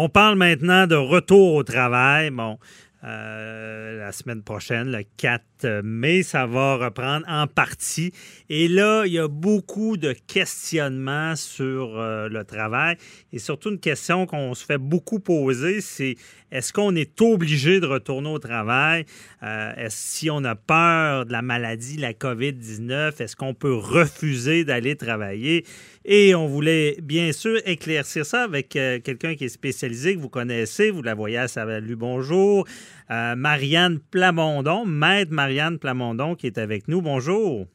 On parle maintenant de retour au travail. Bon, euh, la semaine prochaine, le 4 mai, ça va reprendre en partie. Et là, il y a beaucoup de questionnements sur euh, le travail et surtout une question qu'on se fait beaucoup poser, c'est est-ce qu'on est obligé de retourner au travail? Euh, si on a peur de la maladie, la COVID-19, est-ce qu'on peut refuser d'aller travailler? Et on voulait bien sûr éclaircir ça avec quelqu'un qui est spécialisé, que vous connaissez, vous la voyez à Salut, bonjour. Euh, Marianne Plamondon, maître Marianne Plamondon qui est avec nous. Bonjour.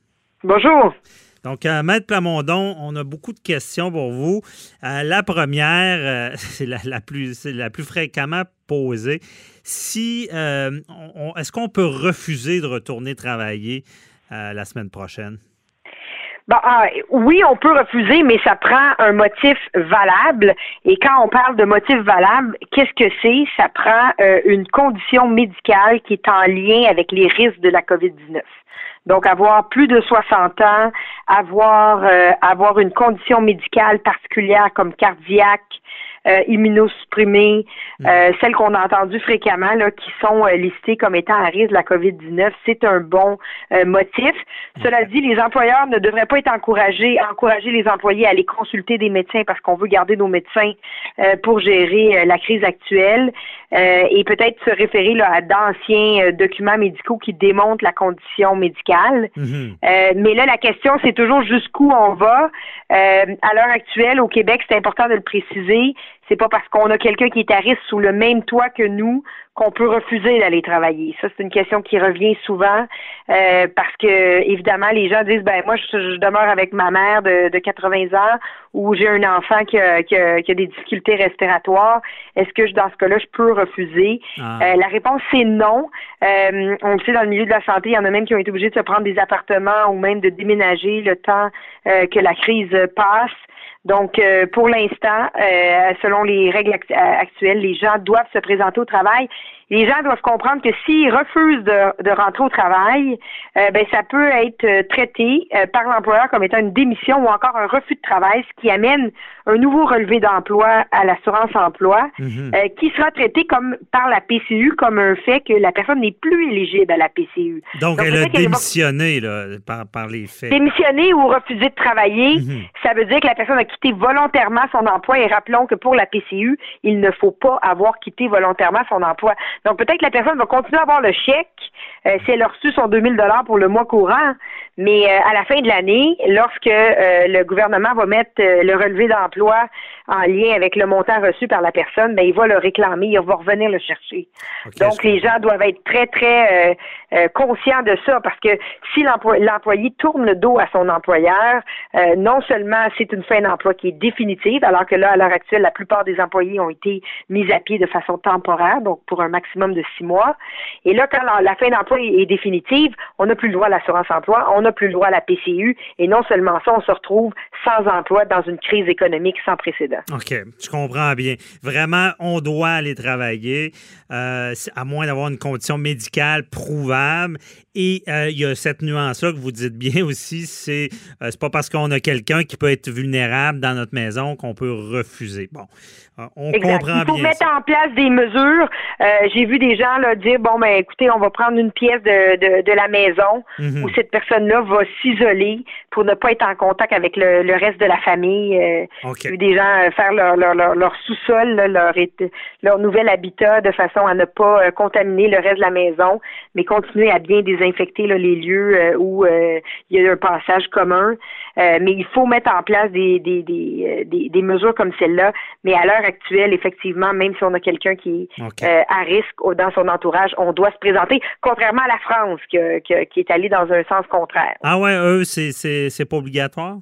Bonjour. Donc, euh, Maître Plamondon, on a beaucoup de questions pour vous. Euh, la première, c'est la, plus, fréquemment posée. Si, est-ce qu'on peut refuser de retourner travailler la semaine prochaine? Bah, ah, oui, on peut refuser, mais ça prend un motif valable. Et quand on parle de motif valable, qu'est-ce que c'est? Ça prend euh, une condition médicale qui est en lien avec les risques de la COVID-19. Donc, avoir plus de 60 ans, avoir, euh, avoir une condition médicale particulière comme cardiaque, euh, immunosupprimées, mm. euh, celles qu'on a entendues fréquemment, là, qui sont euh, listées comme étant à risque de la COVID-19, c'est un bon euh, motif. Cela dit, les employeurs ne devraient pas être encouragés, encourager les employés à aller consulter des médecins parce qu'on veut garder nos médecins pour gérer la crise actuelle et peut-être se référer là, à d'anciens documents médicaux qui démontrent la condition médicale. Mm-hmm. mais là, la question, c'est toujours jusqu'où on va. à l'heure actuelle, au Québec, c'est important de le préciser, c'est pas parce qu'on a quelqu'un qui est à sous le même toit que nous qu'on peut refuser d'aller travailler. Ça, c'est une question qui revient souvent euh, parce que évidemment, les gens disent ben moi, je, demeure avec ma mère de, de 80 ans ou j'ai un enfant qui a, qui, a, des difficultés respiratoires. Est-ce que je, dans ce cas-là, je peux refuser? Ah. euh, La réponse c'est non. Euh, on le sait dans le milieu de la santé, il y en a même qui ont été obligés de se prendre des appartements ou même de déménager le temps que la crise passe. Donc, euh, pour l'instant, euh, selon les règles actuelles, les gens doivent se présenter au travail les gens doivent comprendre que s'ils refusent de, rentrer au travail, euh, ben ça peut être euh, traité euh, par l'employeur comme étant une démission ou encore un refus de travail, ce qui amène un nouveau relevé d'emploi à l'assurance emploi, mhm. qui sera traité comme par la PCU comme un fait que la personne n'est plus éligible à la PCU. Donc, elle a démissionné par, les faits. Démissionné ou refusé de travailler, mhm. ça veut dire que la personne a quitté volontairement son emploi et rappelons que pour la PCU, il ne faut pas avoir quitté volontairement son emploi. Donc peut-être que la personne va continuer à avoir le chèque euh, si elle a reçu son 2000 dollars pour le mois courant, mais euh, à la fin de l'année, lorsque euh, le gouvernement va mettre le relevé d'emploi l'emploi en lien avec le montant reçu par la personne, ben il va le réclamer, il va revenir le chercher. Donc les gens doivent être très très conscients de ça parce que si l'employé tourne le dos à son employeur, non seulement c'est une fin d'emploi qui est définitive, alors que là à l'heure actuelle la plupart des employés ont été mis à pied de façon temporaire, donc pour un maximum de six mois. Et là quand la fin d'emploi est définitive, on n'a plus le droit à l'assurance emploi, on n'a plus le droit à la PCU, et non seulement ça, on se retrouve sans emploi dans une crise économique sans précédent. OK, je comprends bien. Vraiment, on doit aller travailler, euh, à moins d'avoir une condition médicale prouvable. Et euh, il y a cette nuance-là que vous dites bien aussi, c'est euh, c'est pas parce qu'on a quelqu'un qui peut être vulnérable dans notre maison qu'on peut refuser. Bon, on comprend bien. Il faut mettre en place des mesures. J'ai vu des gens là, dire bon ben écoutez, on va prendre une pièce de, de, la maison mhm. où cette personne-là va s'isoler pour ne pas être en contact avec le, le reste de la famille. J'ai vu des gens faire leur, leur, leur, sous-sol, leur, leur nouvel habitat de façon à ne pas contaminer le reste de la maison, mais continuer à bien désinfecter infecter les lieux euh, où euh, il y a un passage commun. Euh, mais il faut mettre en place des, des, des, des, mesures comme celle-là. Mais à l'heure actuelle, effectivement, même si on a quelqu'un qui est à risque dans son entourage, on doit se présenter, contrairement à la France qui, qui est allée dans un sens contraire. Ah ouais, eux, c'est pas obligatoire?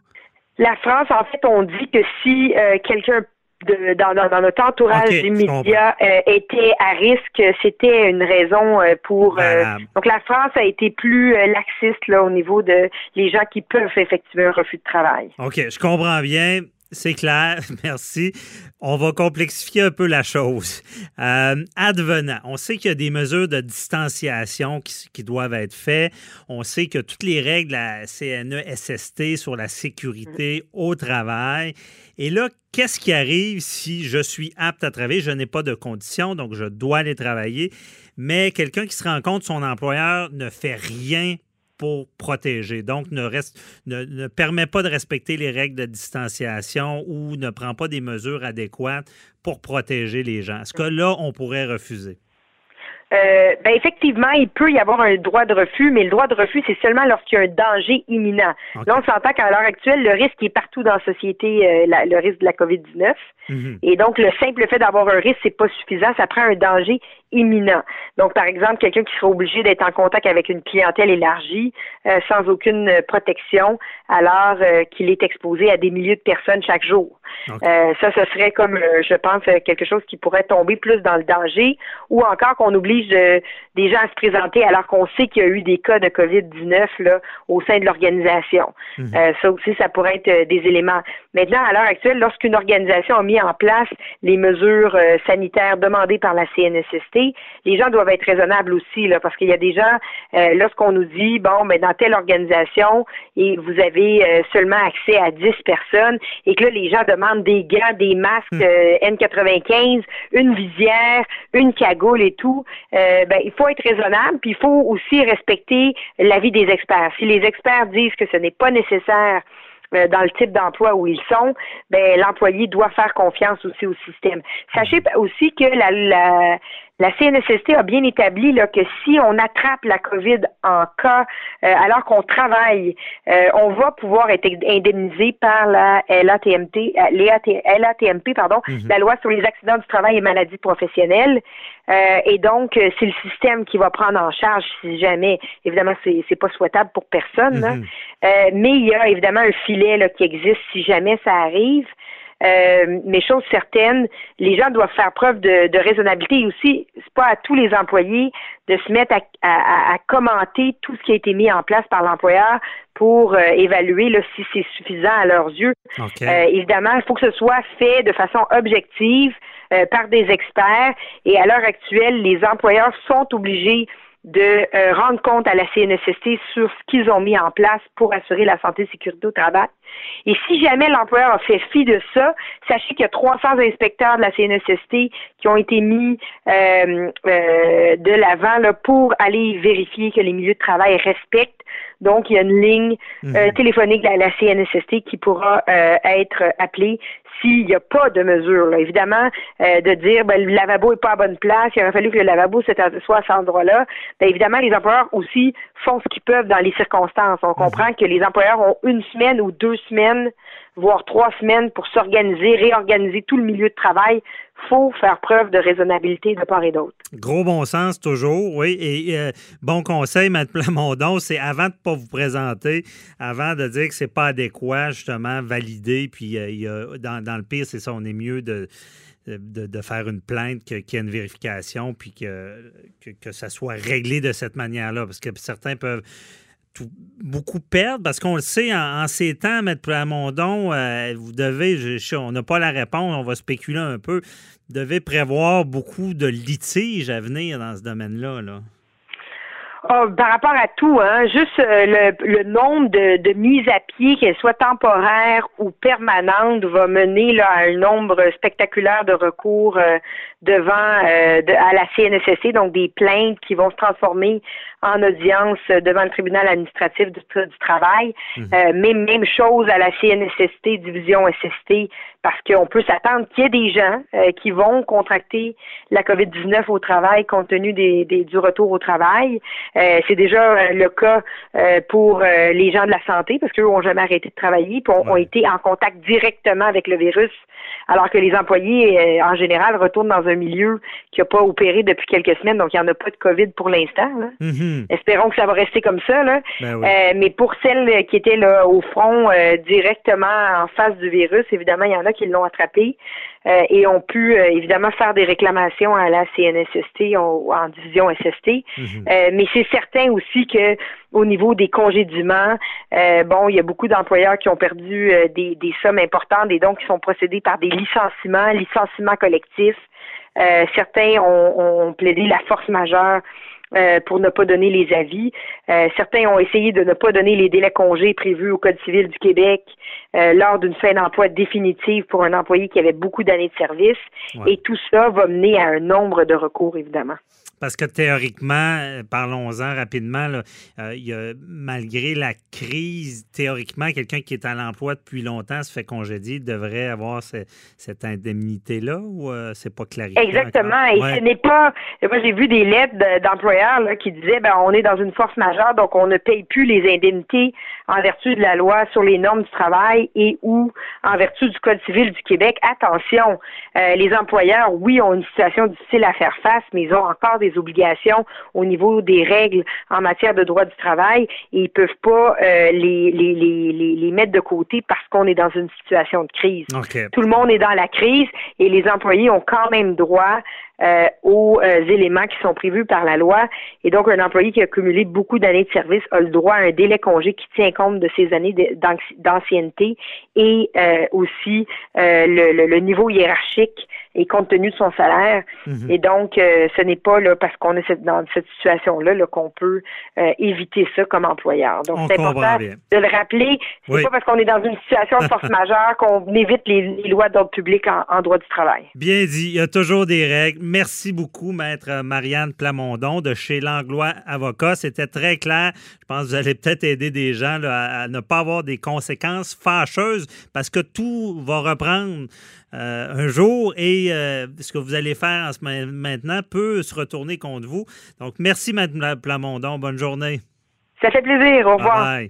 La France, en fait, on dit que si quelqu'un dans, notre entourage immédiat euh, était à risque, c'était une raison euh, pour. Euh, donc la France a été plus laxiste là au niveau de les gens qui peuvent effectuer un refus de travail. Ok, je comprends bien. C'est clair, merci. On va complexifier un peu la chose. Euh, advenant, on sait qu'il y a des mesures de distanciation qui, doivent être faites. On sait que toutes les règles de la CNE-SST sur la sécurité au travail. Et là, qu'est-ce qui arrive si je suis apte à travailler? Je n'ai pas de conditions, donc je dois aller travailler. Mais quelqu'un qui se rend compte son employeur ne fait rien protéger. Donc, ne, reste, ne, permet pas de respecter les règles de distanciation ou ne prend pas des mesures adéquates pour protéger les gens. Est-ce que là, on pourrait refuser? Euh, ben effectivement, il peut y avoir un droit de refus, mais le droit de refus, c'est seulement lorsqu'il y a un danger imminent. Là, on s'entend qu'à l'heure actuelle, le risque est partout dans la société, euh, le risque de la COVID-19. Mhm. Et donc, le simple fait d'avoir un risque, c'est pas suffisant. Ça prend un danger imminent. Donc, par exemple, quelqu'un qui serait obligé d'être en contact avec une clientèle élargie euh, sans aucune protection, alors qu'il est exposé à des milliers de personnes chaque jour. ça, ce serait comme, je pense, quelque chose qui pourrait tomber plus dans le danger, ou encore qu'on oublie des gens à se présenter alors qu'on sait qu'il y a eu des cas de COVID-19 là, au sein de l'organisation. Mhm. Euh, ça aussi, ça pourrait être euh, des éléments. Maintenant, à l'heure actuelle, lorsqu'une organisation a mis en place les mesures euh, sanitaires demandées par la CNSST, les gens doivent être raisonnables aussi, là, parce qu'il y a des gens, lorsqu'on nous dit, bon, mais dans telle organisation, et vous avez seulement accès à 10 personnes, et que là, les gens demandent des gants, des masques mhm. N95, une visière, une cagoule et tout, euh, ben, il faut être raisonnable, puis il faut aussi respecter l'avis des experts. Si les experts disent que ce n'est pas nécessaire euh, dans le type d'emploi où ils sont, ben l'employé doit faire confiance aussi au système. Sachez aussi que la, la, la CNSST a bien établi là, que si on attrape la COVID en cas euh, alors qu'on travaille, euh, on va pouvoir être indemnisé par la LATMT, euh, LATMP, pardon, mhm. la loi sur les accidents du travail et maladies professionnelles. et donc, c'est le système qui va prendre en charge si jamais, évidemment, c'est, pas souhaitable pour personne, mhm. mais il y a évidemment un filet là, qui existe si jamais ça arrive. Euh, mais chose certaine, les gens doivent faire preuve de, raisonnabilité et aussi, c'est pas à tous les employés de se mettre à, commenter tout ce qui a été mis en place par l'employeur pour euh, évaluer là, si c'est suffisant à leurs yeux. Euh, évidemment, il faut que ce soit fait de façon objective par des experts et à l'heure actuelle, les employeurs sont obligés de euh, rendre compte à la CNSST sur ce qu'ils ont mis en place pour assurer la santé et sécurité au travail. Et si jamais l'employeur a fait fi de ça, sachez qu'il y a 300 inspecteurs de la CNSST qui ont été mis euh, euh, de l'avant pour aller vérifier que les milieux de travail respectent. Donc, il y a une ligne mhm. téléphonique de la, CNSST qui pourra être appelée s'il n'y a pas de mesure. Évidemment, de dire ben, le lavabo n'est pas à bonne place, il aurait fallu que le lavabo soit à cet endroit-là. Ben, évidemment, les employeurs aussi font ce qu'ils peuvent dans les circonstances. On comprend que les employeurs ont une semaine ou deux semaines, voire trois semaines pour s'organiser, réorganiser tout le milieu de travail. faut faire preuve de raisonnabilité de part et d'autre. Gros bon sens toujours, oui. Et euh, bon conseil, M. Plamondon, c'est avant de ne pas vous présenter, avant de dire que c'est pas adéquat, justement, valider, puis euh, dans, dans le pire, c'est ça, on est mieux de faire une plainte, qu'il y ait une vérification, puis que, que, ça soit réglé de cette manière-là. Parce que certains peuvent beaucoup perdre, parce qu'on le sait, en, ces temps, M. Plamondon, euh, vous devez, on n'a pas la réponse, on va spéculer un peu, vous devez prévoir beaucoup de litiges à venir dans ce domaine-là. Là. Oh, par rapport à tout, hein, juste euh, le, nombre de, mises à pied, qu'elles soient temporaires ou permanentes, va mener à un nombre spectaculaire de recours euh, devant à la CNSSC, donc des plaintes qui vont se transformer en audience devant le tribunal administratif du, travail. Mhm. Euh, même, même chose à la CNSST, division SST, parce qu'on peut s'attendre qu'il y ait des gens euh, qui vont contracter la COVID-19 au travail compte tenu des, des du retour au travail. Euh, c'est déjà le cas pour les gens de la santé, parce qu'eux n'ont jamais arrêté de travailler, puis ont, ont, été en contact directement avec le virus, alors que les employés, en général, retournent dans un milieu qui n'a pas opéré depuis quelques semaines, donc il n'y en a pas de COVID pour l'instant. Mhm. Espérons que ça va rester comme ça. Là. Ben euh, mais pour celles qui étaient là au front euh, directement en face du virus, évidemment, il y en a qui l'ont attrapé. euh, et ont pu évidemment faire des réclamations à la CNSST ou en division SST. Mhm. mais c'est certain aussi que au niveau des congédiements, bon, il y a beaucoup d'employeurs qui ont perdu des, des, sommes importantes et donc qui sont procédés par des licenciements, licenciements collectifs. certains ont, ont plaidé la force majeure euh, pour ne pas donner les avis. Euh, certains ont essayé de ne pas donner les délais congés prévus au Code civil du Québec euh, lors d'une fin d'emploi définitive pour un employé qui avait beaucoup d'années de service. Et tout ça va mener à un nombre de recours, évidemment. Parce que théoriquement, euh, parlons-en rapidement, euh, il y a, malgré la crise, théoriquement, quelqu'un qui est à l'emploi depuis longtemps se fait congédier, devrait avoir cette indemnité-là ou euh, c'est pas clarifié? Exactement. Et ce n'est pas. Moi, j'ai vu des lettres d'employeurs qui disaient ben, on est dans une force majeure, donc on ne paye plus les indemnités en vertu de la loi sur les normes du travail et ou en vertu du Code civil du Québec. Attention, les employeurs, oui, ont une situation difficile à faire face, mais ils ont encore des obligations au niveau des règles en matière de droit du travail et ils peuvent pas euh, les, les, les, les, mettre de côté parce qu'on est dans une situation de crise. Tout le monde est dans la crise et les employés ont quand même droit euh, aux euh, éléments qui sont prévus par la loi. Et donc, un employé qui a cumulé beaucoup d'années de service a le droit à un délai congé qui tient compte de ses années d'ancienneté et aussi le, le, niveau hiérarchique et compte tenu de son salaire. Mhm. Et donc, euh, ce n'est pas là parce qu'on est dans cette situation-là -là, qu'on peut euh, éviter ça comme employeur. Donc, c'est important de le rappeler. C'est pas parce qu'on est dans une situation de force majeure qu'on évite les, lois d'ordre public en, droit du travail. Bien dit. Il y a toujours des règles. Merci beaucoup, Maître Marianne Plamondon de chez Langlois Avocat. C'était très clair. Je pense que vous allez peut-être aider des gens à, ne pas avoir des conséquences fâcheuses parce que tout va reprendre euh, un jour et euh, ce que vous allez faire en ce maintenant peut se retourner contre vous. Donc, merci, Mme Plamondon. Bonne journée. Ça fait plaisir. Au revoir.